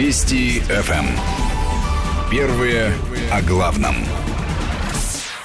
Вести ФМ. Эм. Первые о главном.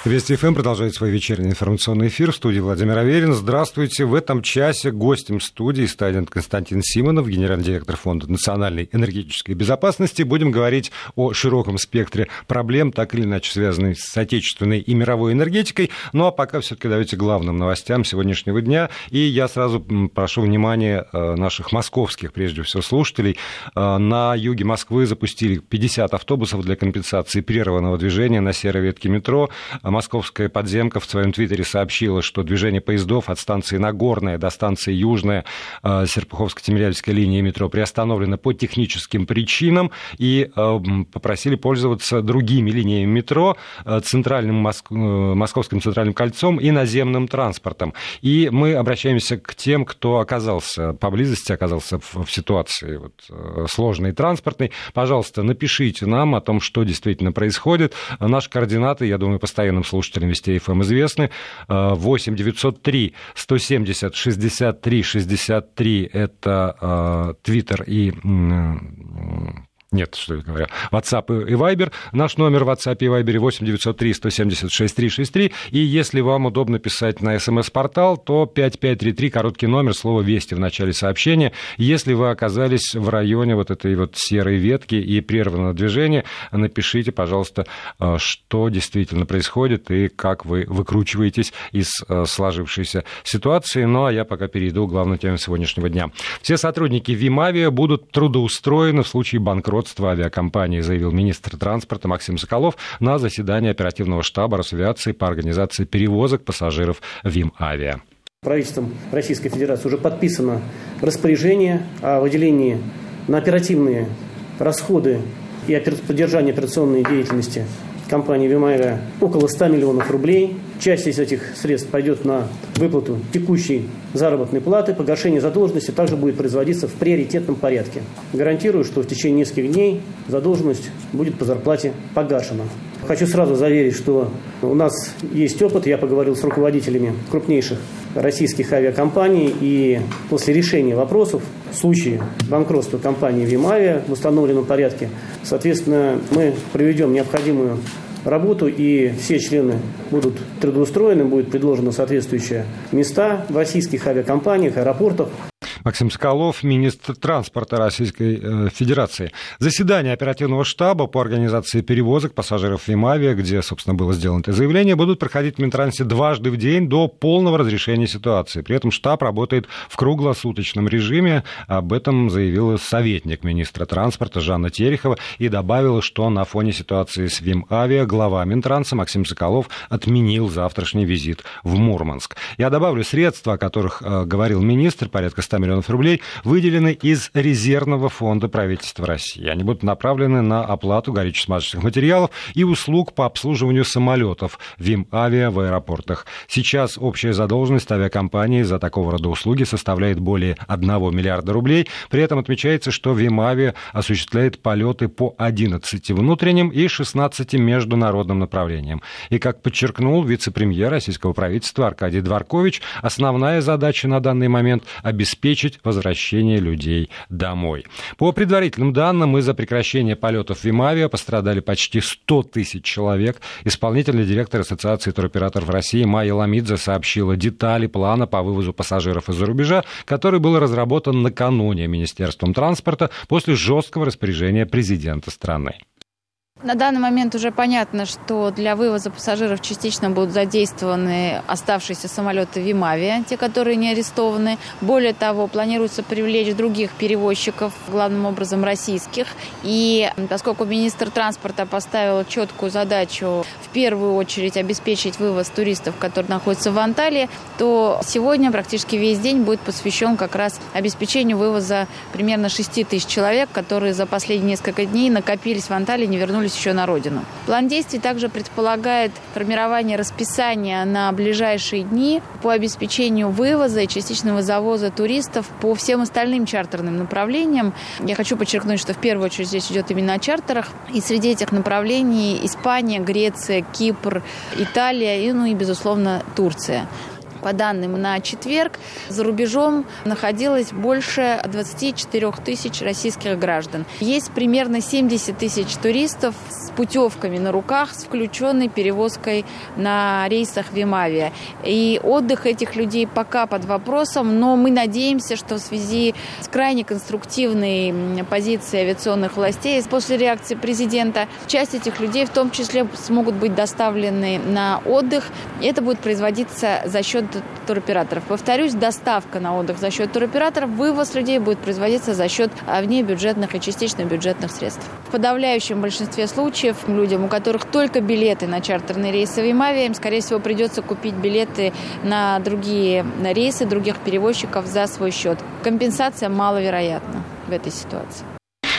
Вести ФМ продолжает свой вечерний информационный эфир. В студии Владимир Аверин. Здравствуйте. В этом часе гостем студии станет Константин Симонов, генеральный директор Фонда национальной энергетической безопасности. Будем говорить о широком спектре проблем, так или иначе связанных с отечественной и мировой энергетикой. Ну а пока все-таки давайте главным новостям сегодняшнего дня. И я сразу прошу внимания э, наших московских, прежде всего, слушателей. Э, на юге Москвы запустили 50 автобусов для компенсации прерванного движения на серой ветке метро московская подземка в своем твиттере сообщила, что движение поездов от станции Нагорная до станции Южная э, Серпуховско-Тимирязевской линии метро приостановлено по техническим причинам и э, попросили пользоваться другими линиями метро, э, центральным Московским центральным кольцом и наземным транспортом. И мы обращаемся к тем, кто оказался поблизости, оказался в ситуации вот, сложной транспортной. Пожалуйста, напишите нам о том, что действительно происходит. Наши координаты, я думаю, постоянным слушателям Вести ФМ известны. 8 903 170 63 63 это Твиттер и нет, что я говорю, WhatsApp и Viber. Наш номер в WhatsApp и Viber 8 903 176 363. И если вам удобно писать на смс-портал, то 5533, короткий номер, слово «Вести» в начале сообщения. Если вы оказались в районе вот этой вот серой ветки и прервано движение, напишите, пожалуйста, э, что действительно происходит и как вы выкручиваетесь из э, сложившейся ситуации. Ну, а я пока перейду к главной теме сегодняшнего дня. Все сотрудники ВИМАВИА будут трудоустроены в случае банкротства банкротства авиакомпании, заявил министр транспорта Максим Соколов на заседании оперативного штаба Росавиации по организации перевозок пассажиров ВИМ-авиа. Правительством Российской Федерации уже подписано распоряжение о выделении на оперативные расходы и поддержание операционной деятельности компании «Вимайра» около 100 миллионов рублей. Часть из этих средств пойдет на выплату текущей заработной платы. Погашение задолженности также будет производиться в приоритетном порядке. Гарантирую, что в течение нескольких дней задолженность будет по зарплате погашена. Хочу сразу заверить, что у нас есть опыт. Я поговорил с руководителями крупнейших российских авиакомпаний. И после решения вопросов в случае банкротства компании «Вимавиа» в установленном порядке, соответственно, мы проведем необходимую работу, и все члены будут трудоустроены, будет предложено соответствующие места в российских авиакомпаниях, аэропортах. Максим Соколов, министр транспорта Российской э, Федерации. Заседание оперативного штаба по организации перевозок пассажиров Вимавия, где, собственно, было сделано это заявление, будут проходить в Минтрансе дважды в день до полного разрешения ситуации. При этом штаб работает в круглосуточном режиме. Об этом заявила советник министра транспорта Жанна Терехова и добавила, что на фоне ситуации с Вимавиа глава Минтранса Максим Соколов отменил завтрашний визит в Мурманск. Я добавлю средства, о которых э, говорил министр, порядка 100 миллионов миллионов рублей выделены из резервного фонда правительства России. Они будут направлены на оплату горюче-смазочных материалов и услуг по обслуживанию самолетов ВИМ-авиа в аэропортах. Сейчас общая задолженность авиакомпании за такого рода услуги составляет более 1 миллиарда рублей. При этом отмечается, что ВИМ-авиа осуществляет полеты по 11 внутренним и 16 международным направлениям. И, как подчеркнул вице-премьер российского правительства Аркадий Дворкович, основная задача на данный момент – обеспечить обеспечить возвращение людей домой. По предварительным данным, из-за прекращения полетов в Вимавиа пострадали почти 100 тысяч человек. Исполнительный директор Ассоциации туроператоров России Майя Ламидзе сообщила детали плана по вывозу пассажиров из-за рубежа, который был разработан накануне Министерством транспорта после жесткого распоряжения президента страны. На данный момент уже понятно, что для вывоза пассажиров частично будут задействованы оставшиеся самолеты Вимавия, те, которые не арестованы. Более того, планируется привлечь других перевозчиков, главным образом российских. И поскольку министр транспорта поставил четкую задачу в первую очередь обеспечить вывоз туристов, которые находятся в Анталии, то сегодня практически весь день будет посвящен как раз обеспечению вывоза примерно 6 тысяч человек, которые за последние несколько дней накопились в Анталии, не вернулись вернулись еще на родину. План действий также предполагает формирование расписания на ближайшие дни по обеспечению вывоза и частичного завоза туристов по всем остальным чартерным направлениям. Я хочу подчеркнуть, что в первую очередь здесь идет именно о чартерах. И среди этих направлений Испания, Греция, Кипр, Италия и, ну и, безусловно, Турция. По данным на четверг, за рубежом находилось больше 24 тысяч российских граждан. Есть примерно 70 тысяч туристов с путевками на руках, с включенной перевозкой на рейсах Вимавия. И отдых этих людей пока под вопросом, но мы надеемся, что в связи с крайне конструктивной позицией авиационных властей, после реакции президента, часть этих людей в том числе смогут быть доставлены на отдых. Это будет производиться за счет туроператоров. Повторюсь, доставка на отдых за счет туроператоров, вывоз людей будет производиться за счет внебюджетных и частично бюджетных средств. В подавляющем большинстве случаев людям, у которых только билеты на чартерные рейсы в Ямаве, им, скорее всего, придется купить билеты на другие рейсы других перевозчиков за свой счет. Компенсация маловероятна в этой ситуации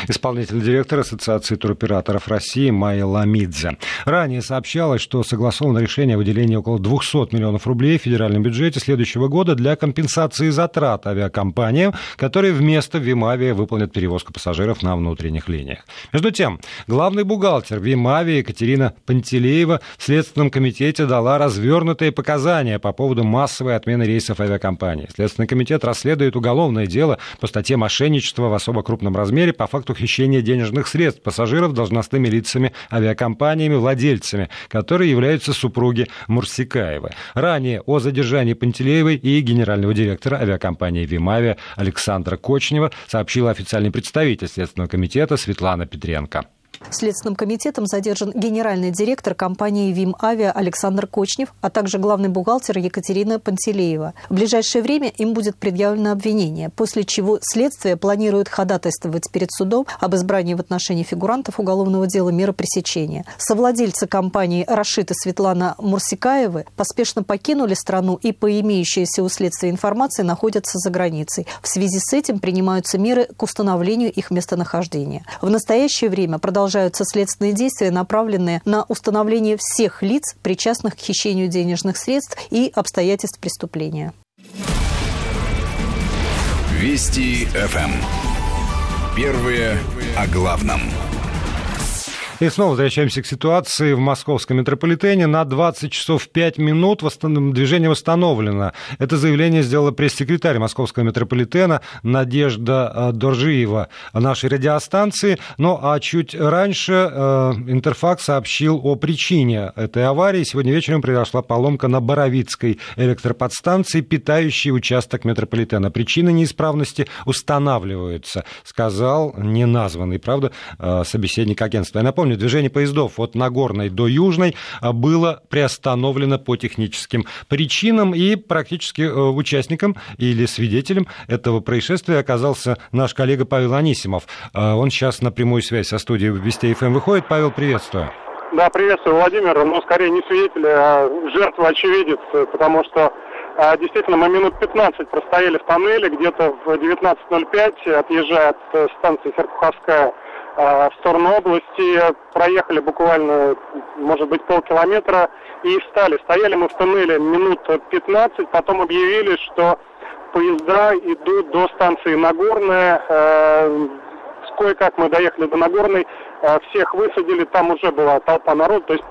исполнительный директор Ассоциации туроператоров России Майя Ламидзе. Ранее сообщалось, что согласовано решение о выделении около 200 миллионов рублей в федеральном бюджете следующего года для компенсации затрат авиакомпаниям, которые вместо Вимавия выполнят перевозку пассажиров на внутренних линиях. Между тем, главный бухгалтер Вимавия Екатерина Пантелеева в Следственном комитете дала развернутые показания по поводу массовой отмены рейсов авиакомпании. Следственный комитет расследует уголовное дело по статье мошенничества в особо крупном размере по факту хищения денежных средств пассажиров должностными лицами, авиакомпаниями, владельцами, которые являются супруги Мурсикаевы. Ранее о задержании Пантелеевой и генерального директора авиакомпании «Вимавия» Александра Кочнева сообщила официальный представитель Следственного комитета Светлана Петренко. Следственным комитетом задержан генеральный директор компании «Вим Авиа» Александр Кочнев, а также главный бухгалтер Екатерина Пантелеева. В ближайшее время им будет предъявлено обвинение, после чего следствие планирует ходатайствовать перед судом об избрании в отношении фигурантов уголовного дела меры пресечения. Совладельцы компании «Рашид» и Светлана Мурсикаевы поспешно покинули страну и по имеющейся у следствия информации находятся за границей. В связи с этим принимаются меры к установлению их местонахождения. В настоящее время продолжается продолжаются следственные действия, направленные на установление всех лиц, причастных к хищению денежных средств и обстоятельств преступления. Вести ФМ. Первые о главном. И снова возвращаемся к ситуации в московском метрополитене. На 20 часов 5 минут движение восстановлено. Это заявление сделала пресс-секретарь московского метрополитена Надежда э, Доржиева нашей радиостанции. Ну а чуть раньше э, Интерфакс сообщил о причине этой аварии. Сегодня вечером произошла поломка на Боровицкой электроподстанции, питающей участок метрополитена. Причина неисправности устанавливается, сказал неназванный, правда, э, собеседник агентства. Я напомню, Напомню, движение поездов от Нагорной до Южной а, было приостановлено по техническим причинам, и практически э, участником или свидетелем этого происшествия оказался наш коллега Павел Анисимов. А, он сейчас на прямую связь со студией Вести ФМ выходит. Павел, приветствую. Да, приветствую, Владимир. Ну, скорее не свидетель, а жертва очевидец, потому что а, действительно, мы минут 15 простояли в тоннеле, где-то в 19.05, отъезжая от э, станции Серпуховская в сторону области, проехали буквально, может быть, полкилометра и встали. Стояли мы в тоннеле минут 15, потом объявили, что поезда идут до станции Нагорная. Э, кое-как мы доехали до Нагорной, всех высадили, там уже была толпа народу, то есть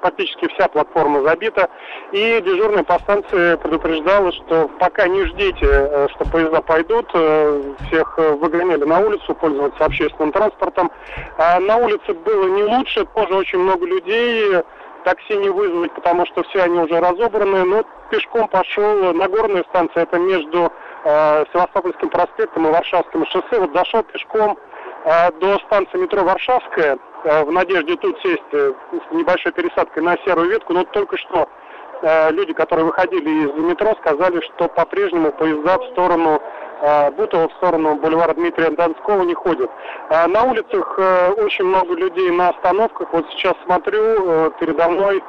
практически вся платформа забита. И дежурная по станции предупреждала, что пока не ждите, э, что поезда пойдут, э, всех выгоняли на улицу, пользоваться общественным транспортом. А на улице было не лучше, тоже очень много людей, такси не вызвать, потому что все они уже разобраны, но пешком пошел, Нагорная станция, это между Севастопольским проспектом и Варшавским шоссе, вот зашел пешком до станции метро Варшавская э, в надежде тут сесть э, с небольшой пересадкой на серую ветку, но только что э, люди, которые выходили из метро, сказали, что по-прежнему поезда в сторону Бутова, в сторону бульвара Дмитрия Донского не ходят. На улицах очень много людей на остановках. Вот сейчас смотрю, передо мной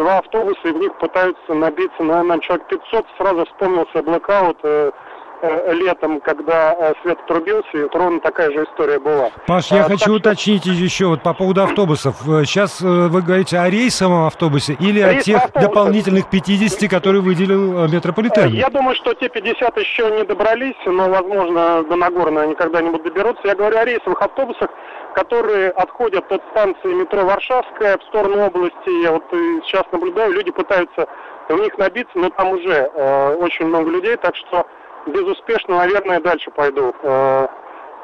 два автобуса, и в них пытаются набиться, наверное, человек 500. Сразу вспомнился блэкаут э, летом, когда э, свет отрубился, и ровно такая же история была. Паш, я а, хочу уточнить что... еще вот по поводу автобусов. Сейчас вы говорите о рейсовом автобусе или Рейс о тех автобусы. дополнительных 50, которые выделил метрополитен? Я думаю, что те 50 еще не добрались, но, возможно, до Нагорного они когда-нибудь доберутся. Я говорю о рейсовых автобусах, которые отходят от станции метро Варшавская в сторону области. Я вот сейчас наблюдаю, люди пытаются в них набиться, но там уже э, очень много людей, так что безуспешно, наверное, дальше пойду. Э,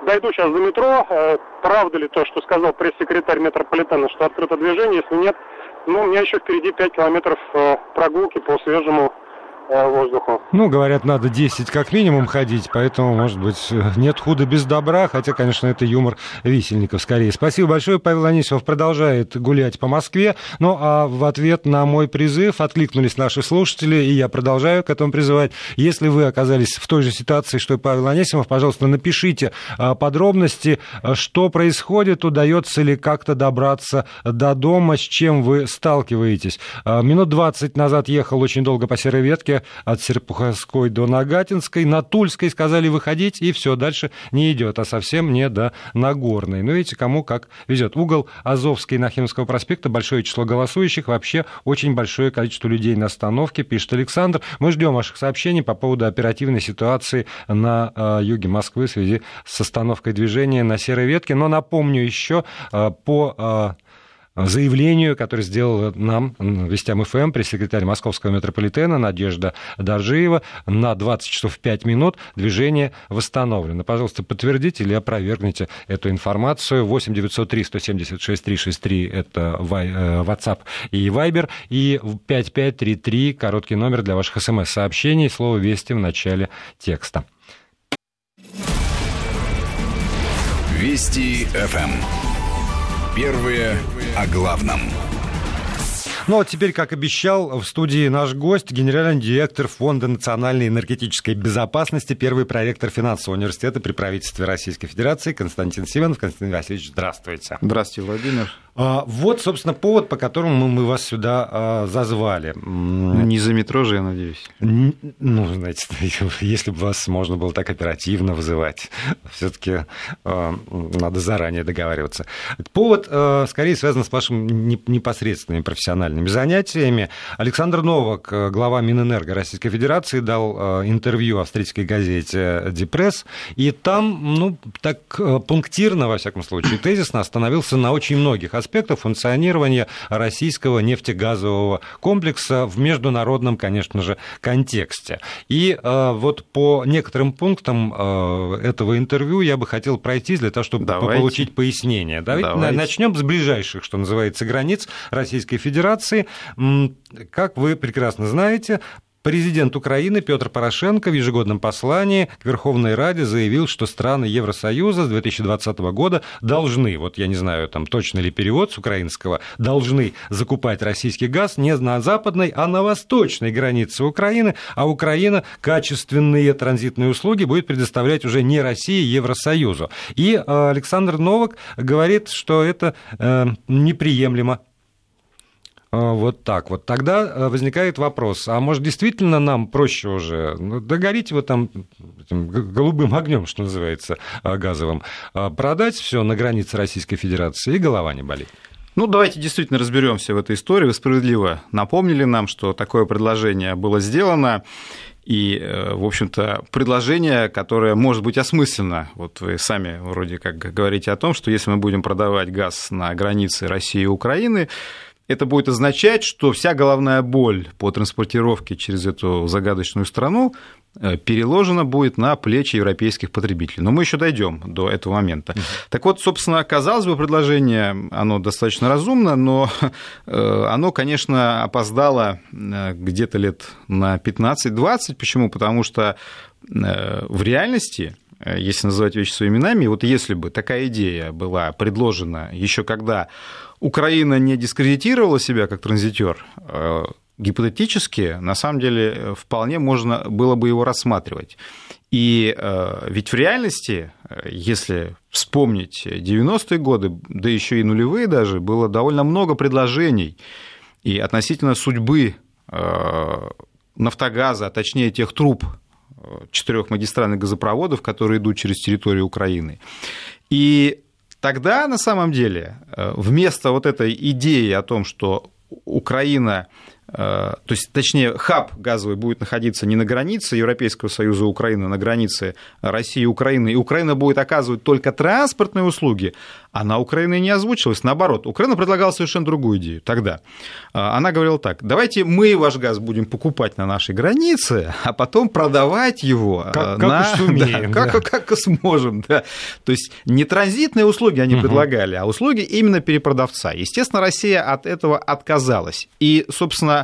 дойду сейчас до метро. Э, правда ли то, что сказал пресс-секретарь метрополитена, что открыто движение? Если нет, ну, у меня еще впереди 5 километров э, прогулки по свежему воздуху. Ну, говорят, надо 10 как минимум ходить, поэтому, может быть, нет худа без добра, хотя, конечно, это юмор висельников скорее. Спасибо большое. Павел Анисимов продолжает гулять по Москве. Ну, а в ответ на мой призыв откликнулись наши слушатели, и я продолжаю к этому призывать. Если вы оказались в той же ситуации, что и Павел Анисимов, пожалуйста, напишите а, подробности, что происходит, удается ли как-то добраться до дома, с чем вы сталкиваетесь. А, минут 20 назад ехал очень долго по серой ветке, от Серпуховской до Нагатинской. На Тульской сказали выходить, и все, дальше не идет, а совсем не до Нагорной. Ну, видите, кому как везет. Угол Азовский Нахимовского проспекта, большое число голосующих, вообще очень большое количество людей на остановке, пишет Александр. Мы ждем ваших сообщений по поводу оперативной ситуации на э, юге Москвы в связи с остановкой движения на Серой Ветке. Но напомню еще э, по э, заявлению, которое сделала нам, Вестям ФМ, пресс-секретарь Московского метрополитена Надежда Доржиева. На 20 часов 5 минут движение восстановлено. Пожалуйста, подтвердите или опровергните эту информацию. 8 903 176 363 это э, WhatsApp и Viber. И 5533 короткий номер для ваших смс-сообщений. Слово «Вести» в начале текста. Вести ФМ. Первые о главном. Ну, а теперь, как обещал, в студии наш гость, генеральный директор Фонда национальной энергетической безопасности, первый проректор финансового университета при правительстве Российской Федерации Константин Симонов. Константин Васильевич, здравствуйте. Здравствуйте, Владимир. А, вот, собственно, повод, по которому мы вас сюда а, зазвали. Ну, не за метро же, я надеюсь. Ну, знаете, если бы вас можно было так оперативно вызывать, все-таки а, надо заранее договариваться. Повод скорее связан с вашими непосредственными профессиональными занятиями. Александр Новак, глава Минэнерго Российской Федерации, дал интервью австрийской газете «Депресс», и там, ну, так пунктирно, во всяком случае, тезисно остановился на очень многих аспектах функционирования российского нефтегазового комплекса в международном, конечно же, контексте. И э, вот по некоторым пунктам э, этого интервью я бы хотел пройтись для того, чтобы Давайте. получить пояснение. Давайте, Давайте. начнем с ближайших, что называется, границ Российской Федерации. Как вы прекрасно знаете, Президент Украины Петр Порошенко в ежегодном послании к Верховной Раде заявил, что страны Евросоюза с 2020 года должны, вот я не знаю, там точно ли перевод с украинского, должны закупать российский газ не на западной, а на восточной границе Украины, а Украина качественные транзитные услуги будет предоставлять уже не России, а Евросоюзу. И э, Александр Новак говорит, что это э, неприемлемо вот так вот. Тогда э, возникает вопрос, а может действительно нам проще уже ну, догорите там этим голубым огнем, что называется, а, газовым, а, продать все на границе Российской Федерации, и голова не болит? Ну, давайте действительно разберемся в этой истории. Вы справедливо напомнили нам, что такое предложение было сделано. И, э, в общем-то, предложение, которое может быть осмысленно. Вот вы сами вроде как говорите о том, что если мы будем продавать газ на границе России и Украины, это будет означать, что вся головная боль по транспортировке через эту загадочную страну э, переложена будет на плечи европейских потребителей. Но мы еще дойдем до этого момента. Так вот, собственно, казалось бы, предложение, оно достаточно разумно, но э, оно, конечно, опоздало э, где-то лет на 15-20. Почему? Потому что в реальности если называть вещи своими именами, вот если бы такая идея была предложена еще когда Украина не дискредитировала себя как транзитер, э, гипотетически, на самом деле, вполне можно было бы его рассматривать. И э, ведь в реальности, э, если вспомнить 90-е годы, да еще и нулевые даже, было довольно много предложений и относительно судьбы Нафтогаза, а точнее тех труб, четырех магистральных газопроводов, которые идут через территорию Украины. И тогда, на самом деле, вместо вот этой идеи о том, что Украина Э, то есть, точнее, хаб газовый будет находиться не на границе Европейского Союза и Украины, а на границе России и Украины, и Украина будет оказывать только транспортные услуги, она Украины не озвучилась. Наоборот, Украина предлагала совершенно другую идею тогда. А, она говорила так, давайте мы ваш газ будем покупать на нашей границе, а потом продавать его как, на... как сумеем. Да, да. Как, как сможем. Да. То есть не транзитные услуги они угу. предлагали, а услуги именно перепродавца. Естественно, Россия от этого отказалась. И, собственно,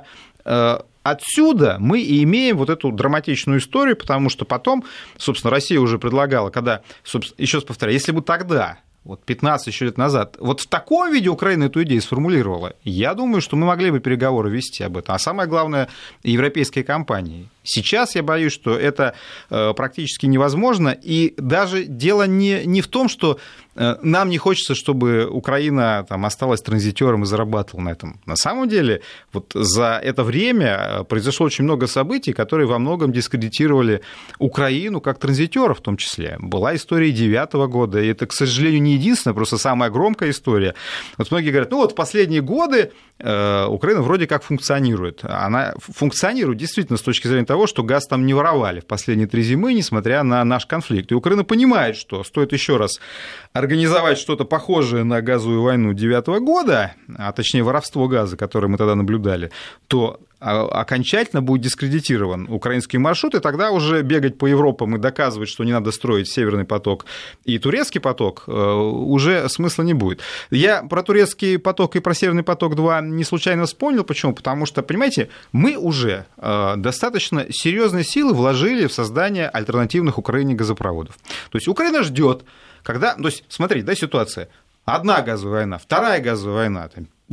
э, Отсюда мы и имеем вот эту драматичную историю, потому что потом, собственно, Россия уже предлагала, когда, собственно, еще раз повторяю, если бы тогда вот 15 еще лет назад, вот в таком виде Украина эту идею сформулировала, я думаю, что мы могли бы переговоры вести об этом. А самое главное, европейские компании. Сейчас я боюсь, что это э, практически невозможно. И даже дело не, не в том, что э, нам не хочется, чтобы Украина там, осталась транзитером и зарабатывала на этом. На самом деле, вот за это время э, произошло очень много событий, которые во многом дискредитировали Украину как транзитера в том числе. Была история девятого года, и это, к сожалению, не единственная, просто самая громкая история. Вот многие говорят, ну вот в последние годы Украина вроде как функционирует. Она функционирует действительно с точки зрения того, что газ там не воровали в последние три зимы, несмотря на наш конфликт. И Украина понимает, что стоит еще раз организовать что-то похожее на газовую войну 2009 года, а точнее воровство газа, которое мы тогда наблюдали, то окончательно будет дискредитирован украинский маршрут, и тогда уже бегать по Европам и доказывать, что не надо строить Северный поток и Турецкий поток, э, уже смысла не будет. Я про Турецкий поток и про Северный поток-2 не случайно вспомнил. Почему? Потому что, понимаете, мы уже э, достаточно серьезные силы вложили в создание альтернативных Украине газопроводов. То есть Украина ждет, когда... То есть, смотрите, да, ситуация. Одна газовая война, вторая газовая война,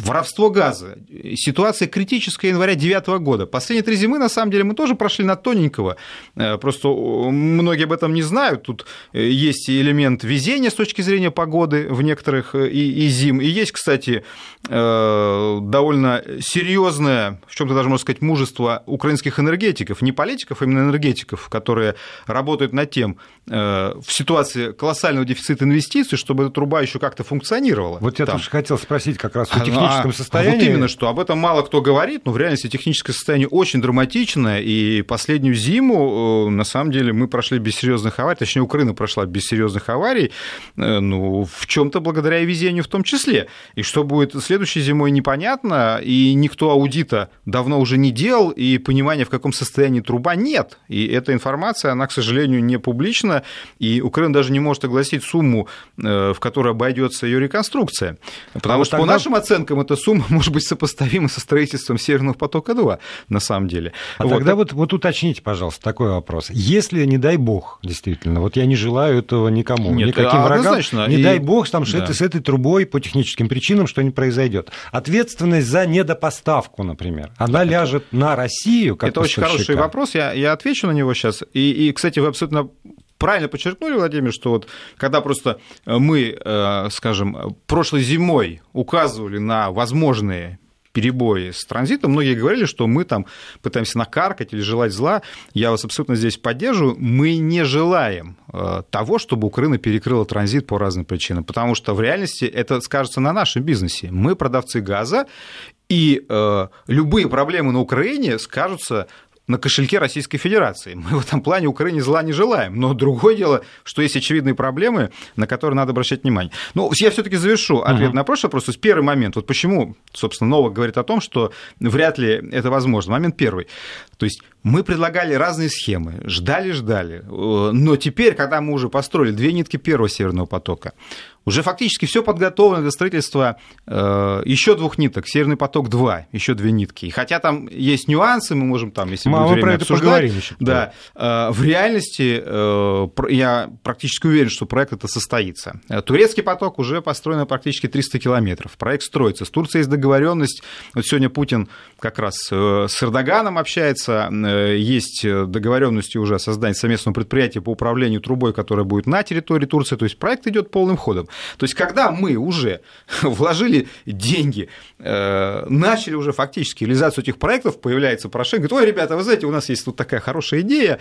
Воровство газа. Ситуация критическая января 2009 года. Последние три зимы, на самом деле, мы тоже прошли на тоненького. Э, просто многие об этом не знают. Тут э, есть элемент везения с точки зрения погоды в некоторых э, и, и зим. И есть, кстати, довольно серьезное, в чем-то даже можно сказать, мужество украинских энергетиков, не политиков, а именно энергетиков, которые работают над тем, в ситуации колоссального дефицита инвестиций, чтобы эта труба еще как-то функционировала. Вот я там. тоже хотел спросить как раз о техническом техническом состоянии. Вот именно, что об этом мало кто говорит, но в реальности техническое состояние очень драматичное, и последнюю зиму, э, на самом деле, мы прошли без серьезных аварий, точнее, Украина прошла без серьезных аварий, э, ну, в чем-то благодаря и везению в том числе. И что будет следующей зимой, непонятно, и никто аудита давно уже не делал, и понимания, в каком состоянии труба, нет. И эта информация, она, к сожалению, не публична, и Украина даже не может огласить сумму, э, в которой обойдется ее реконструкция. Потому а вот что, тогда... по нашим оценкам, эта сумма может быть сопоставима со строительством Северного потока-2, на самом деле. А вот. тогда вот, вот уточните, пожалуйста, такой вопрос. Если, не дай бог, действительно, вот я не желаю этого никому, Нет, никаким врагам, не и... дай бог, там, да. с этой трубой по техническим причинам что-нибудь произойдет. Ответственность за недопоставку, например, она это... ляжет на Россию, как Это очень хороший вопрос, я, я отвечу на него сейчас. И, и, кстати, вы абсолютно правильно подчеркнули, Владимир, что вот когда просто э, мы, э, скажем, прошлой зимой указывали на возможные перебои с транзитом. Многие говорили, что мы там пытаемся накаркать или желать зла. Я вас абсолютно здесь поддерживаю. Мы не желаем э, того, чтобы Украина перекрыла транзит по разным причинам, потому что в реальности это скажется на нашем бизнесе. Мы продавцы газа, и э, любые проблемы на Украине скажутся на кошельке Российской Федерации. Мы в этом плане Украине зла не желаем. Но другое дело, что есть очевидные проблемы, на которые надо обращать внимание. Ну, я все-таки завершу ответ uh-huh. на прошлый вопрос. То есть первый момент. Вот почему, собственно, Новак говорит о том, что вряд ли это возможно. Момент первый. То есть мы предлагали разные схемы, ждали-ждали. Э, но теперь, когда мы уже построили две нитки первого Северного потока, уже фактически все подготовлено для строительства э, еще двух ниток, Северный поток-2, еще две нитки. И хотя там есть нюансы, мы можем там, если мы время про это поговорим еще. Да, э, в реальности э, я практически уверен, что проект это состоится. Турецкий поток уже построен практически 300 километров. Проект строится. С Турцией есть договоренность. Вот сегодня Путин как раз с Эрдоганом общается есть договоренности уже о создании совместного предприятия по управлению трубой, которое будет на территории Турции. То есть проект идет полным ходом. То есть когда мы уже вложили деньги, начали уже фактически реализацию этих проектов, появляется Порошенко, говорит, ой, ребята, вы знаете, у нас есть тут такая хорошая идея,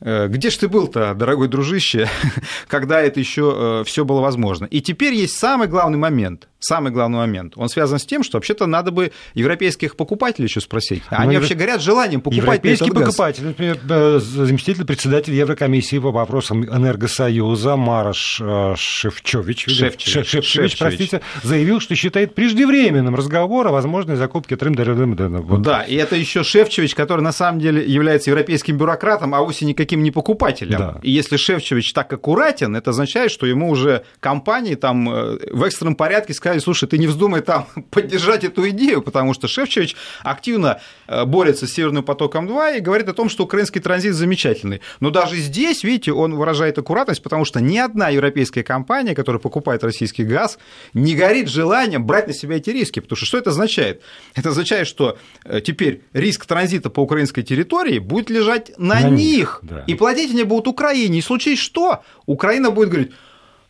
где же ты был-то, дорогой дружище, когда это еще все было возможно. И теперь есть самый главный момент, самый главный момент. Он связан с тем, что вообще-то надо бы европейских покупателей еще спросить. А они Но вообще горят желанием покупать Европейский покупатель, например, заместитель председателя Еврокомиссии по вопросам энергосоюза Марош э, Шевчович, Шевчевич, Шевчевич, Шевчевич, простите, заявил, что считает преждевременным разговор о возможной закупке Трым вот. Да, и это еще Шевчевич, который на самом деле является европейским бюрократом, а вовсе никаким не покупателем. Да. И если Шевчевич так аккуратен, это означает, что ему уже компании там э, в экстренном порядке сказали, слушай, ты не вздумай там поддержать эту идею, потому что Шевчевич активно э, борется с Северным потоком-2 и говорит о том, что украинский транзит замечательный. Но даже здесь, видите, он выражает аккуратность, потому что ни одна европейская компания, которая покупает российский газ, не горит желанием брать на себя эти риски. Потому что что это означает? Это означает, что э, теперь риск транзита по украинской территории будет лежать на, на них. них да. И платить они будут Украине. И случись что, Украина будет говорить,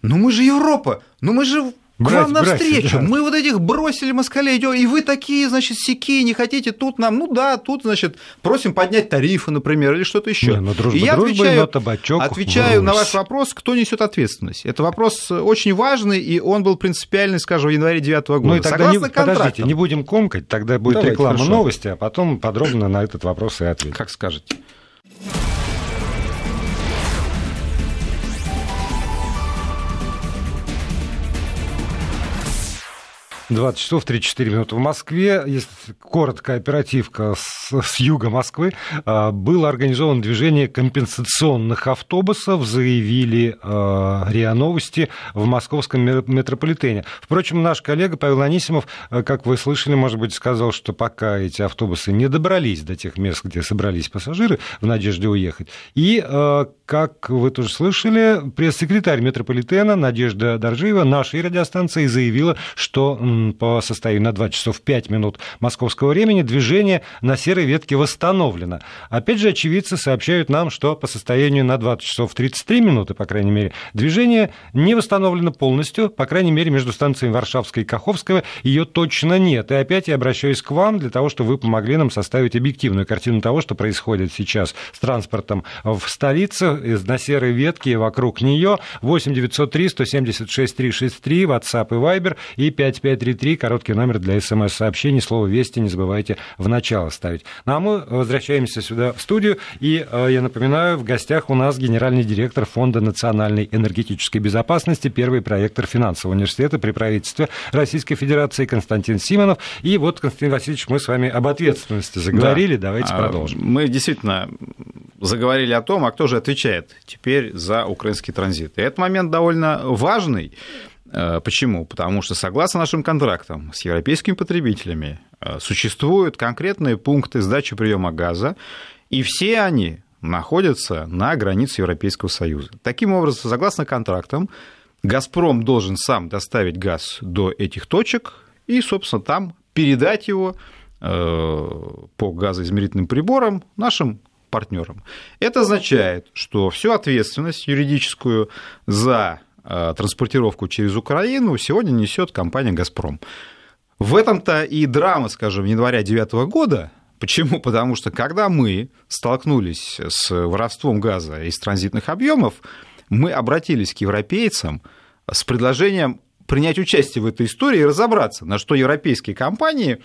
ну мы же Европа, ну мы же к вам навстречу. Да. Мы вот этих бросили москалей, идем, и вы такие, значит, сики, не хотите тут нам, ну да, тут, значит, просим поднять тарифы, например, или что-то еще. Ну, дружба, и я дружба, отвечаю, табачок, отвечаю на ваш вопрос, кто несет ответственность. Это вопрос очень важный, и он был принципиальный, скажем, в январе 2009 года. Ну и тогда Согласно не, подождите, не будем комкать, тогда будет Давайте, реклама хорошо. новости, а потом подробно на этот вопрос и ответим. Как скажете. 20 часов 34 минуты в Москве. Есть короткая оперативка с, с юга Москвы. А, было организовано движение компенсационных автобусов, заявили а, РИА Новости в московском метрополитене. Впрочем, наш коллега Павел Анисимов, а, как вы слышали, может быть, сказал, что пока эти автобусы не добрались до тех мест, где собрались пассажиры в надежде уехать. И, как вы тоже слышали, пресс-секретарь метрополитена Надежда Доржиева нашей радиостанции заявила, что по состоянию на 2 часов 5 минут московского времени движение на серой ветке восстановлено. Опять же, очевидцы сообщают нам, что по состоянию на 20 часов 33 минуты, по крайней мере, движение не восстановлено полностью, по крайней мере, между станциями Варшавская и Каховского ее точно нет. И опять я обращаюсь к вам для того, чтобы вы помогли нам составить объективную картину того, что происходит сейчас с транспортом в столице, на серой ветке и вокруг нее. 8 903 176 363, WhatsApp и Viber и 5533 5533, короткий номер для смс-сообщений, слово «Вести» не забывайте в начало ставить. Ну а мы возвращаемся сюда в студию, и э, я напоминаю, в гостях у нас генеральный директор Фонда национальной энергетической безопасности, первый проектор финансового университета при правительстве Российской Федерации Константин Симонов. И вот, Константин Васильевич, мы с вами об ответственности заговорили, да. давайте а, продолжим. Мы действительно заговорили о том, а кто же отвечает теперь за украинский транзит. И этот момент довольно важный, Э, почему? Потому что согласно нашим контрактам с европейскими потребителями э, существуют конкретные пункты сдачи приема газа, и все они находятся на границе Европейского Союза. Таким образом, согласно контрактам, «Газпром» должен сам доставить газ до этих точек и, собственно, там передать его э, по газоизмерительным приборам нашим партнерам. Это означает, что всю ответственность юридическую за Э, транспортировку через Украину сегодня несет компания «Газпром». В этом-то и драма, скажем, января 2009 года. Почему? Потому что когда мы столкнулись с воровством газа из транзитных объемов, мы обратились к европейцам с предложением принять участие в этой истории и разобраться, на что европейские компании,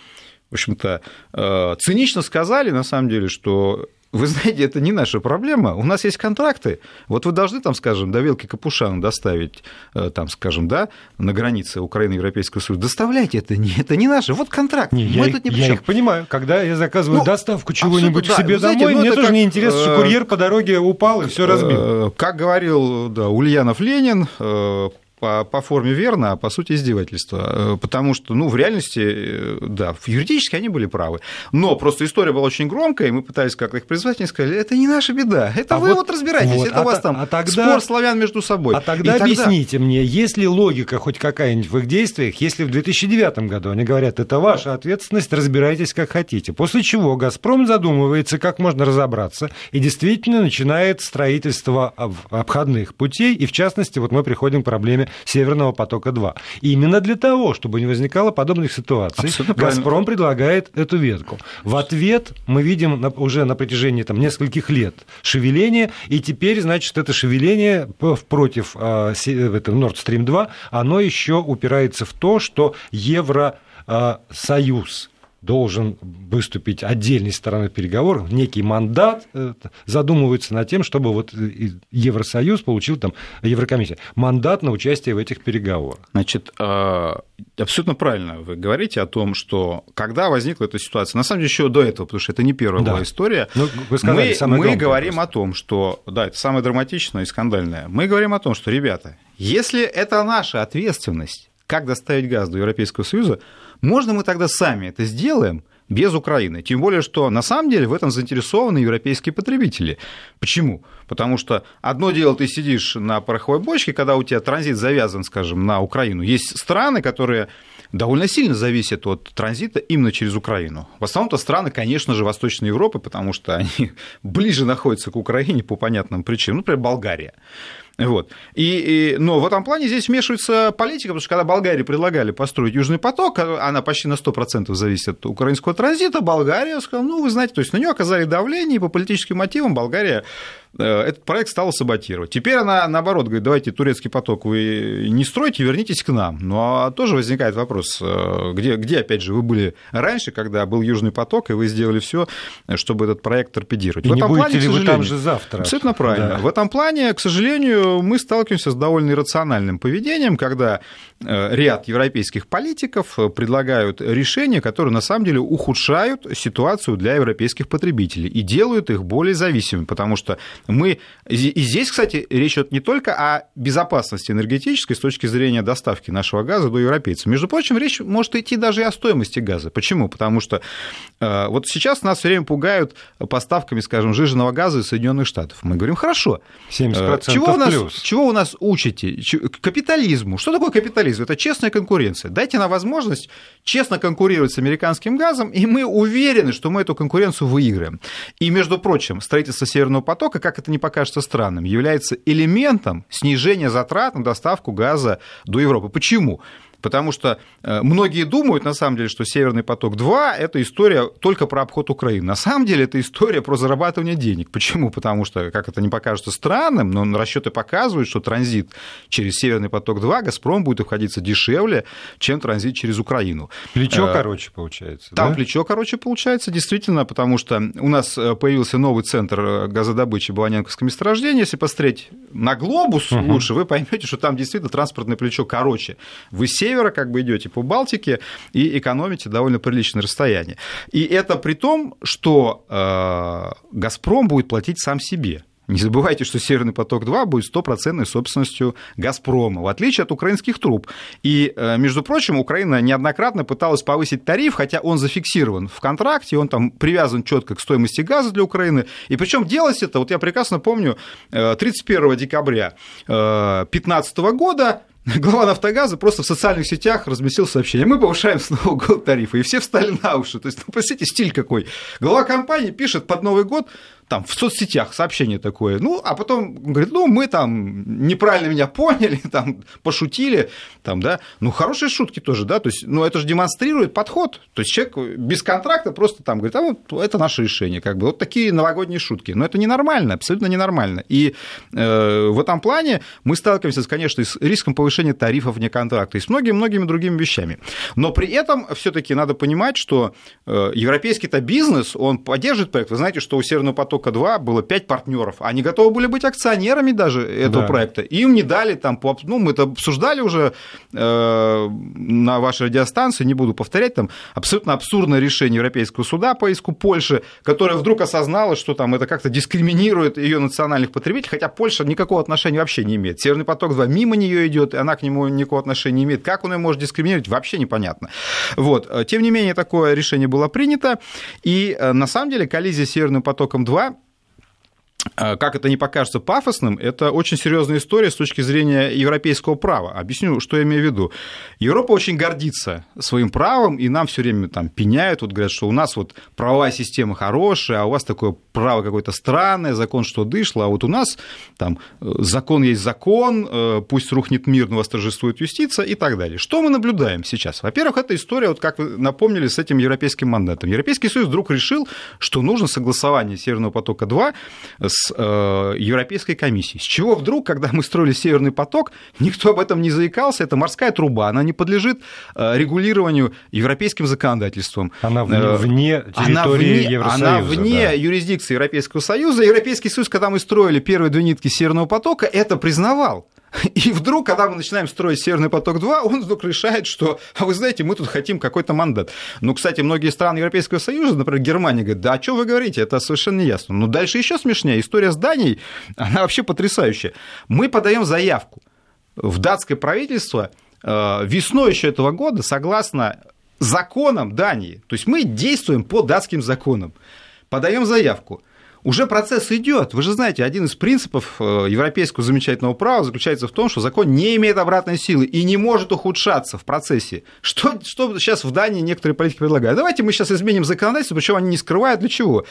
в общем-то, э, цинично сказали, на самом деле, что вы знаете, это не наша проблема. У нас есть контракты. Вот вы должны, там, скажем, до Вилки Капушана доставить, э, там, скажем, да, на границе Украины и Европейского Союза. Доставляйте, это не, это не наше. Вот контракт. Не, Мы я, тут не я их понимаю. Когда я заказываю ну, доставку чего-нибудь да, себе знаете, домой, ну, мне тоже как, не интересно, что курьер по дороге упал и все разбил. Э, как говорил да, Ульянов Ленин, э, по, по форме верно, а по сути издевательство. Э, потому что, ну, в реальности, э, да, юридически они были правы. Но просто история была очень громкая, и мы пытались как-то их призвать, и сказали, это не наша беда, это а вы вот, вот разбирайтесь, вот, это а у вас там а тогда, спор славян между собой. А тогда и объясните тогда... мне, есть ли логика хоть какая-нибудь в их действиях, если в 2009 году они говорят, это ваша ответственность, разбирайтесь как хотите. После чего «Газпром» задумывается, как можно разобраться, и действительно начинает строительство обходных путей, и в частности, вот мы приходим к проблеме Северного потока-2. Именно для того, чтобы не возникало подобных ситуаций, Абсолютно «Газпром» правильно. предлагает эту ветку. В ответ мы видим уже на протяжении там, нескольких лет шевеление, и теперь, значит, это шевеление против э, Nord Stream 2, оно еще упирается в то, что Евросоюз должен выступить отдельной стороной переговоров, некий мандат э, задумывается над тем, чтобы вот Евросоюз получил там, Еврокомиссия, мандат на участие в этих переговорах. Значит, э, абсолютно правильно вы говорите о том, что когда возникла эта ситуация, на самом деле еще до этого, потому что это не первая да. была история, ну, вы сказали, мы, мы говорим просто. о том, что, да, это самое драматичное и скандальное, мы говорим о том, что, ребята, если это наша ответственность, как доставить газ до Европейского Союза, можно мы тогда сами это сделаем без Украины? Тем более, что на самом деле в этом заинтересованы европейские потребители. Почему? Потому что одно дело, ты сидишь на пороховой бочке, когда у тебя транзит завязан, скажем, на Украину. Есть страны, которые довольно сильно зависят от транзита именно через Украину. В основном-то страны, конечно же, Восточной Европы, потому что они ближе находятся к Украине по понятным причинам. Например, Болгария. Вот. И, и, но в этом плане здесь вмешивается политика, потому что когда Болгарии предлагали построить Южный поток, а, она почти на 100% зависит от украинского транзита, Болгария сказала, ну, вы знаете, то есть на нее оказали давление, и по политическим мотивам Болгария Э, этот проект стала саботировать. Теперь она, наоборот, говорит, давайте турецкий поток вы не стройте, вернитесь к нам. Ну, а тоже возникает вопрос, э, где, где, опять же, вы были раньше, когда был Южный поток, и вы сделали все, чтобы этот проект торпедировать. И в этом не плане, ли вы там же завтра? Абсолютно правильно. Да. В этом плане, к сожалению, мы сталкиваемся с довольно иррациональным поведением, когда э, ряд европейских политиков предлагают решения, которые на самом деле ухудшают ситуацию для европейских потребителей и делают их более зависимыми, потому что мы... И здесь, кстати, речь идет не только о безопасности энергетической с точки зрения доставки нашего газа до европейцев. Между прочим, речь может идти даже и о стоимости газа. Почему? Потому что э, вот сейчас нас все время пугают поставками, скажем, жиженного газа из Соединенных Штатов. Мы говорим, хорошо. 70% э, чего у нас, плюс. Чего у нас учите? Капитализму. Что такое капитализм? Это честная конкуренция. Дайте нам возможность честно конкурировать с американским газом, и мы уверены, что мы эту конкуренцию выиграем. И, между прочим, строительство Северного потока, как это не покажется странным, является элементом снижения затрат на доставку газа до Европы. Почему? Потому что э, многие думают, на самом деле, что «Северный поток-2» — это история только про обход Украины. На самом деле это история про зарабатывание денег. Почему? Потому что, как это не покажется странным, но расчеты показывают, что транзит через «Северный поток-2» «Газпром» будет обходиться дешевле, чем транзит через Украину. Плечо э, короче получается, Там да? плечо короче получается, действительно, потому что у нас э, появился новый центр газодобычи Баланенковском месторождении. Если посмотреть на глобус угу. лучше, вы поймете, что там действительно транспортное плечо короче. Вы север севера, как бы идете по Балтике и экономите довольно приличное расстояние. И это при том, что э, «Газпром» будет платить сам себе. Не забывайте, что «Северный поток-2» будет стопроцентной собственностью «Газпрома», в отличие от украинских труб. И, э, между прочим, Украина неоднократно пыталась повысить тариф, хотя он зафиксирован в контракте, он там привязан четко к стоимости газа для Украины. И причем делать это, вот я прекрасно помню, 31 э, декабря 2015 года глава «Нафтогаза» просто в социальных сетях разместил сообщение. Мы повышаем с Нового года тарифы. И все встали на уши. То есть, ну, посмотрите, стиль какой. Глава компании пишет под Новый год там в соцсетях сообщение такое, ну, а потом говорит, ну, мы там неправильно меня поняли, там, пошутили, там, да, ну, хорошие шутки тоже, да, то есть, ну, это же демонстрирует подход, то есть человек без контракта просто там говорит, а вот это наше решение, как бы, вот такие новогодние шутки, но это ненормально, абсолютно ненормально, и э, в этом плане мы сталкиваемся, конечно, с риском повышения тарифов вне контракта и с многими-многими другими вещами, но при этом все таки надо понимать, что э, европейский-то бизнес, он поддерживает проект, вы знаете, что у Северного потока потока-2» было пять партнеров. Они готовы были быть акционерами даже этого да. проекта. Им не дали там, ну, мы это обсуждали уже э, на вашей радиостанции, не буду повторять, там абсолютно абсурдное решение Европейского суда по иску Польши, которая вдруг осознала, что там это как-то дискриминирует ее национальных потребителей, хотя Польша никакого отношения вообще не имеет. Северный поток-2 мимо нее идет, и она к нему никакого отношения не имеет. Как он ее может дискриминировать, вообще непонятно. Вот. Тем не менее, такое решение было принято, и э, на самом деле коллизия с Северным потоком-2 Э, как это не покажется пафосным, это очень серьезная история с точки зрения европейского права. Объясню, что я имею в виду. Европа очень гордится своим правом, и нам все время там пеняют, вот говорят, что у нас вот правовая система хорошая, а у вас такое право какое-то странное, закон что дышло, а вот у нас там э, закон есть закон, э, пусть рухнет мир, но восторжествует юстиция и так далее. Что мы наблюдаем сейчас? Во-первых, это история, вот как вы напомнили, с этим европейским мандатом. Европейский Союз вдруг решил, что нужно согласование Северного потока-2 с э, Европейской комиссией. С чего вдруг, когда мы строили Северный поток, никто об этом не заикался, это морская труба, она не подлежит э, регулированию европейским законодательством. Она вне, э, вне территории она вне, Евросоюза. Она вне да. юрисдикции Европейского Союза. Европейский Союз, когда мы строили первые две нитки Северного потока, это признавал. И вдруг, когда мы начинаем строить Северный поток-2, он вдруг решает, что, а вы знаете, мы тут хотим какой-то мандат. Ну, кстати, многие страны Европейского Союза, например, Германия, говорят, да, о чем вы говорите, это совершенно не ясно. Но дальше еще смешнее. История с Данией, она вообще потрясающая. Мы подаем заявку в датское правительство э, весной еще этого года, согласно законам Дании. То есть мы действуем по датским законам. Подаем заявку – уже процесс идет. Вы же знаете, один из принципов э, европейского замечательного права заключается в том, что закон не имеет обратной силы и не может ухудшаться в процессе. Что, что сейчас в Дании некоторые политики предлагают? Давайте мы сейчас изменим законодательство, причем они не скрывают для чего.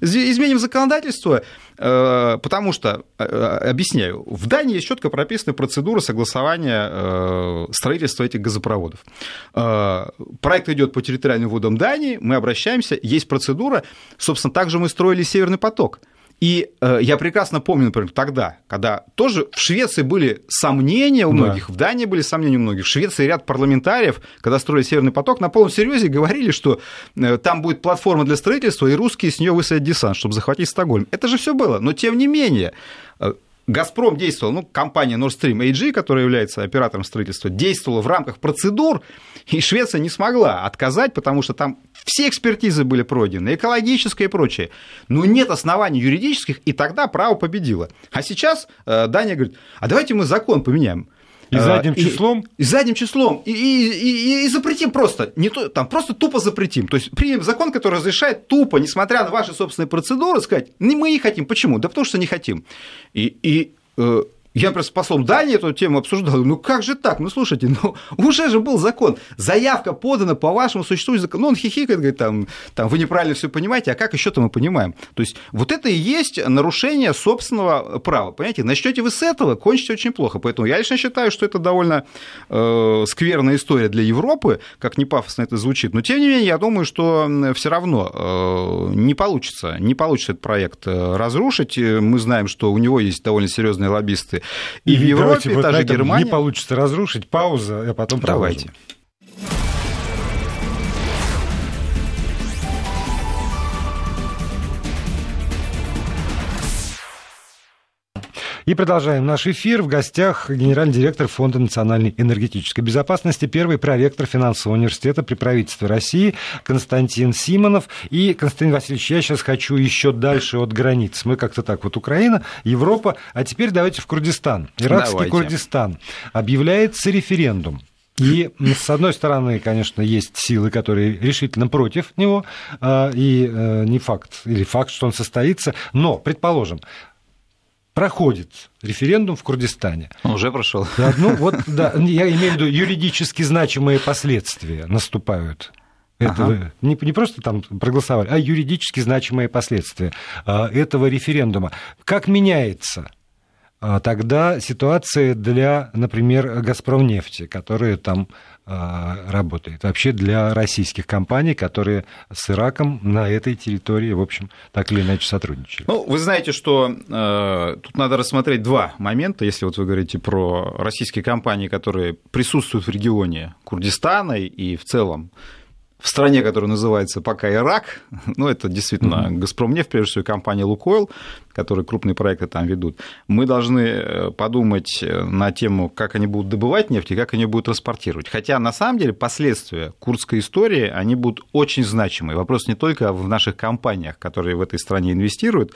Изменим законодательство, потому что, э, объясняю, в Дании есть четко прописана процедура согласования строительства этих газопроводов. Проект идет по территориальным водам Дании, мы обращаемся, есть процедура, собственно, также мы строили Северный поток. И э, я прекрасно помню, например, тогда, когда тоже в Швеции были сомнения у многих, да. в Дании были сомнения у многих, в Швеции ряд парламентариев, когда строили Северный поток, на полном серьезе говорили, что э, там будет платформа для строительства, и русские с нее высадят десант, чтобы захватить Стокгольм. Это же все было. Но тем не менее, э, Газпром действовал, ну, компания Nord Stream AG, которая является оператором строительства, действовала в рамках процедур, и Швеция не смогла отказать, потому что там все экспертизы были пройдены, экологическое и прочее. Но нет оснований юридических, и тогда право победило. А сейчас э, Дания говорит, а давайте мы закон поменяем. И задним числом? И, и задним числом. И, и, и, и запретим просто. Не то, там просто тупо запретим. То есть примем закон, который разрешает тупо, несмотря на ваши собственные процедуры, сказать, мы не хотим. Почему? Да потому что не хотим. И, и э, я просто с послом Дании эту тему обсуждал. Ну как же так? Ну слушайте, ну уже же был закон. Заявка подана по вашему существующему закону. Ну он хихикает, говорит, там, там вы неправильно все понимаете, а как еще-то мы понимаем? То есть вот это и есть нарушение собственного права. Понимаете, начнете вы с этого, кончите очень плохо. Поэтому я лично считаю, что это довольно э, скверная история для Европы, как не пафосно это звучит. Но тем не менее, я думаю, что все равно э, не получится, не получится этот проект э, разрушить. Мы знаем, что у него есть довольно серьезные лоббисты и, и в Европе, вот та же Германия. Не получится разрушить, пауза, а потом Давайте. Продолжим. И продолжаем наш эфир. В гостях генеральный директор Фонда национальной энергетической безопасности, первый проректор финансового университета при правительстве России Константин Симонов. И, Константин Васильевич, я сейчас хочу еще дальше от границ. Мы как-то так, вот Украина, Европа, а теперь давайте в Курдистан. Иракский давайте. Курдистан. Объявляется референдум. И, с одной стороны, конечно, есть силы, которые решительно против него, а, и э, не факт, или факт, что он состоится, но, предположим, проходит референдум в Курдистане. Он уже прошел. Да, ну вот, да, я имею в виду юридически значимые последствия наступают. Этого, ага. не, не просто там проголосовали, а юридически значимые последствия а, этого референдума. Как меняется тогда ситуация для, например, «Газпромнефти», которая там а, работает. Вообще для российских компаний, которые с Ираком на этой территории, в общем, так или иначе сотрудничают. Ну, вы знаете, что э, тут надо рассмотреть два момента, если вот вы говорите про российские компании, которые присутствуют в регионе Курдистана и в целом в стране, которая называется пока Ирак, ну, это действительно mm-hmm. «Газпромнефть», прежде всего, компания «Лукойл», которые крупные проекты там ведут, мы должны э, подумать э, на тему, как они будут добывать нефть и как они будут транспортировать. Хотя, на самом деле, последствия курдской истории, они будут очень значимые. Вопрос не только в наших компаниях, которые в этой стране инвестируют,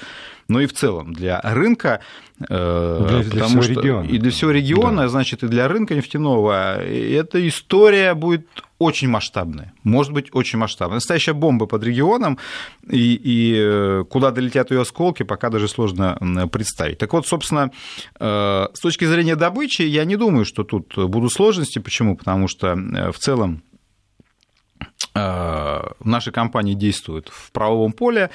но и в целом для рынка, э, для, для потому что региона. и для всего региона, да. значит, и для рынка нефтяного, эта история будет очень масштабная, может быть очень масштабная. Настоящая бомба под регионом, и, и куда долетят ее осколки, пока даже сложно представить. Так вот, собственно, э, с точки зрения добычи, я не думаю, что тут будут сложности. Почему? Потому что э, в целом э, наши компании действуют в правовом поле,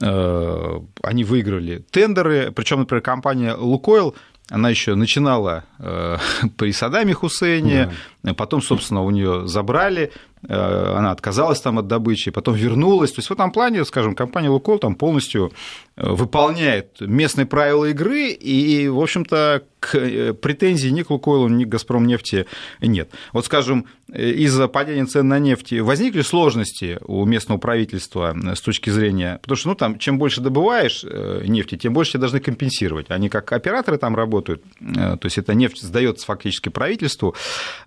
они выиграли тендеры, причем, например, компания Лукойл она еще начинала при Саддаме Хусейне, да. потом, собственно, у нее забрали, она отказалась там от добычи, потом вернулась. То есть в этом плане, скажем, компания Лукойл там полностью выполняет местные правила игры, и, в общем-то, к э, претензий ни к Лукойлу, ни к Газпромнефти нет. Вот, скажем, из-за падения цен на нефть возникли сложности у местного правительства с точки зрения, потому что, ну, там, чем больше добываешь э, нефти, тем больше тебе должны компенсировать. Они как операторы там работают, э, то есть эта нефть сдается фактически правительству,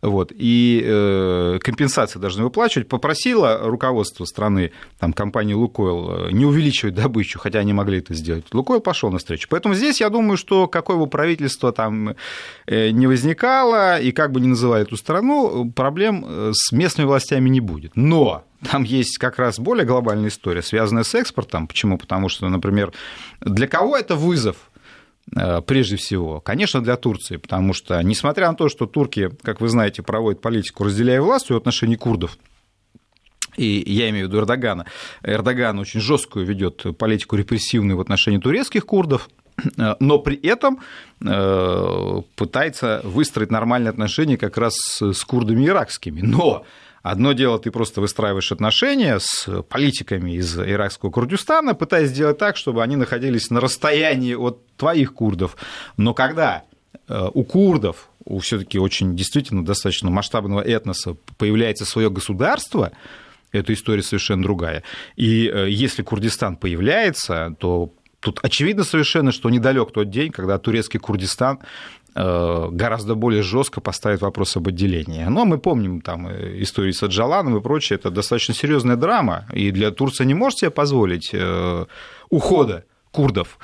вот, и компенсации должны выплачивать. Попросила руководство страны, там, компании Лукойл не увеличивать добычу, хотя они могли это сделать. Лукойл пошел навстречу. Поэтому здесь я думаю, что какое бы правительство там э, не возникало, и как бы ни называли эту страну, проблем э, с местными властями не будет. Но там есть как раз более глобальная история, связанная с экспортом. Почему? Потому что, например, для кого это вызов? Э, прежде всего, конечно, для Турции, потому что, несмотря на то, что турки, как вы знаете, проводят политику, разделяя власть в отношении курдов, и я имею в виду Эрдогана, Эрдоган очень жесткую ведет политику репрессивную в отношении турецких курдов, но при этом э, пытается выстроить нормальные отношения как раз с курдами иракскими. Но Одно дело, ты просто выстраиваешь отношения с политиками из иракского Курдистана, пытаясь сделать так, чтобы они находились на расстоянии от твоих курдов. Но когда э, у курдов, у все-таки очень действительно достаточно масштабного этноса появляется свое государство, эта история совершенно другая. И э, если Курдистан появляется, то тут очевидно совершенно, что недалек тот день, когда турецкий Курдистан э, гораздо более жестко поставит вопрос об отделении. Но мы помним там э, истории с Аджаланом и прочее, это достаточно серьезная драма, и для Турции не может себе позволить ухода курдов.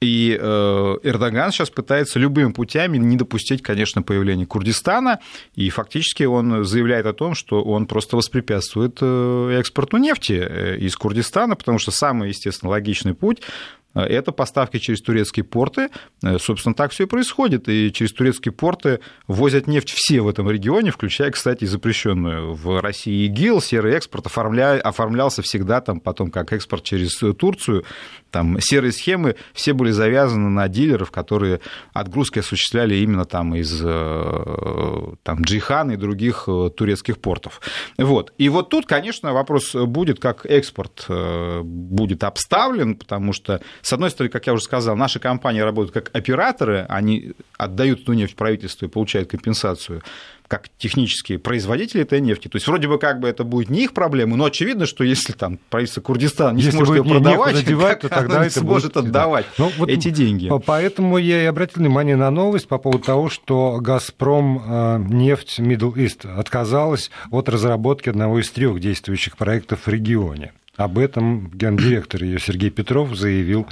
И э, Эрдоган сейчас пытается любыми путями не допустить, конечно, появления Курдистана, и фактически он заявляет о том, что он просто воспрепятствует э, экспорту нефти э, из Курдистана, потому что самый, естественно, логичный путь Э, это поставки через турецкие порты. Э, собственно, так все и происходит. И через турецкие порты возят нефть все в этом регионе, включая, кстати, запрещенную в России ИГИЛ. Серый экспорт оформля... оформлялся всегда там, потом как экспорт через Турцию. Там серые схемы все были завязаны на дилеров, которые отгрузки осуществляли именно там из э, там, Джихана и других турецких портов. Вот. И вот тут, конечно, вопрос будет, как экспорт будет обставлен, потому что с одной стороны, как я уже сказал, наши компании работают как операторы, они отдают эту нефть правительству и получают компенсацию как технические производители этой нефти. То есть вроде бы как бы это будет не их проблема, но очевидно, что если там правительство Курдистана не если сможет ее продавать, девать, то тогда это сможет будет... отдавать да. ну, вот эти деньги. Поэтому я и обратил внимание на новость по поводу того, что Газпром э, нефть Middle East отказалась от разработки одного из трех действующих проектов в регионе. Об этом гендиректор ее Сергей Петров заявил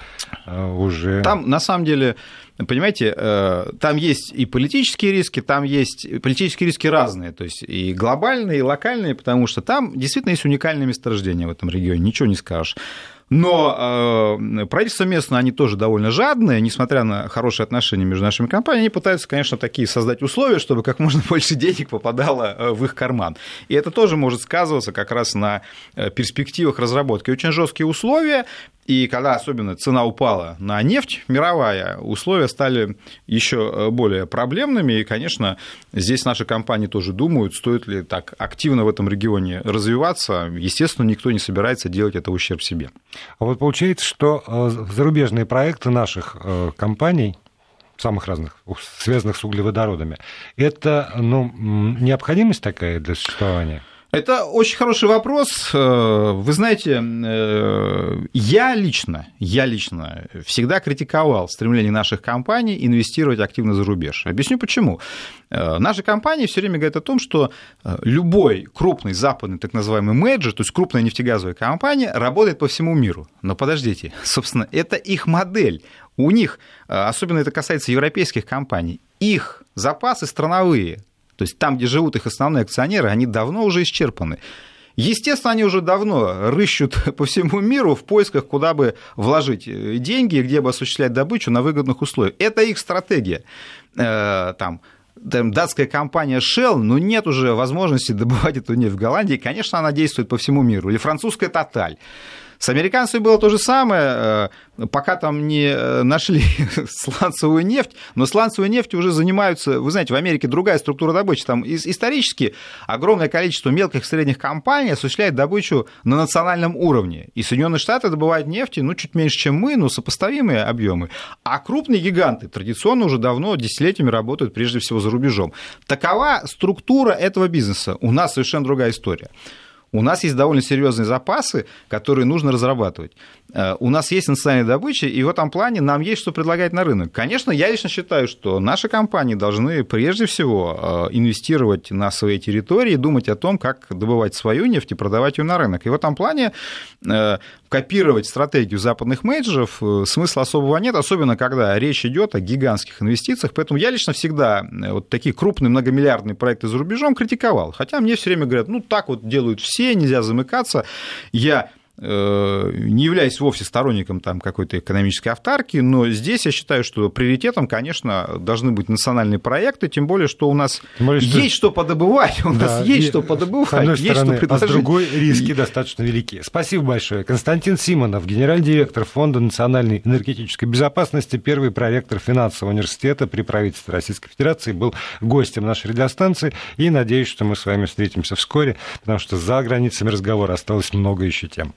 э, уже. Там, на самом деле, понимаете, э, там есть и политические риски, там есть политические риски разные, то есть и глобальные, и локальные, потому что там действительно есть уникальное месторождение в этом регионе, ничего не скажешь. Но э, правительство местное, они тоже довольно жадные, несмотря на хорошие отношения между нашими компаниями, они пытаются, конечно, такие создать условия, чтобы как можно больше денег попадало э, в их карман. И это тоже может сказываться как раз на э, перспективах разработки. Очень жесткие условия, и когда особенно цена упала на нефть мировая, условия стали еще э, более проблемными. И, конечно, здесь наши компании тоже думают, стоит ли так активно в этом регионе развиваться. Естественно, никто не собирается делать это ущерб себе. А вот получается, что э, зарубежные проекты наших э, компаний самых разных, связанных с углеводородами, это ну, необходимость такая для существования? Это очень хороший вопрос. Э, вы знаете, э, я лично, я лично всегда критиковал стремление наших компаний инвестировать активно за рубеж. Объясню почему. Э, наши компании все время говорят о том, что любой крупный западный так называемый менеджер, то есть крупная нефтегазовая компания, работает по всему миру. Но подождите, собственно, это их модель. У них, особенно это касается европейских компаний, их запасы страновые, то есть там, где живут их основные акционеры, они давно уже исчерпаны. Естественно, они уже давно рыщут по всему миру в поисках, куда бы вложить э, деньги, где бы осуществлять добычу на выгодных условиях. Это их стратегия. Э, там, датская компания Shell, но нет уже возможности добывать эту нефть в Голландии. Конечно, она действует по всему миру. Или французская Total. С американцами было то же самое, э, пока там не э, нашли сланцевую нефть, но сланцевой нефтью уже занимаются, вы знаете, в Америке другая структура добычи, там исторически огромное количество мелких и средних компаний осуществляет добычу на национальном уровне, и Соединенные Штаты добывают нефти, ну, чуть меньше, чем мы, но сопоставимые объемы, а крупные гиганты традиционно уже давно, десятилетиями работают прежде всего за рубежом. Такова структура этого бизнеса. У нас совершенно другая история. У нас есть довольно серьезные запасы, которые нужно разрабатывать. Э, у нас есть национальная добыча, и в этом плане нам есть что предлагать на рынок. Конечно, я лично считаю, что наши компании должны прежде всего э, инвестировать на своей территории, думать о том, как добывать свою нефть и продавать ее на рынок. И в этом плане э, копировать стратегию западных менеджеров смысла особого нет, особенно когда речь идет о гигантских инвестициях. Поэтому я лично всегда вот такие крупные многомиллиардные проекты за рубежом критиковал. Хотя мне все время говорят, ну так вот делают все, нельзя замыкаться. Я не являюсь вовсе сторонником там какой-то экономической автарки, но здесь я считаю, что приоритетом, конечно, должны быть национальные проекты, тем более, что у нас более, есть что... что подобывать, у нас да, есть и... что подобывать, с одной есть стороны, что предложить. А с другой риски достаточно велики. Спасибо большое. Константин Симонов, генеральный директор Фонда национальной энергетической безопасности, первый проректор финансового университета при правительстве Российской Федерации, был гостем нашей радиостанции, и надеюсь, что мы с вами встретимся вскоре, потому что за границами разговора осталось много еще тем.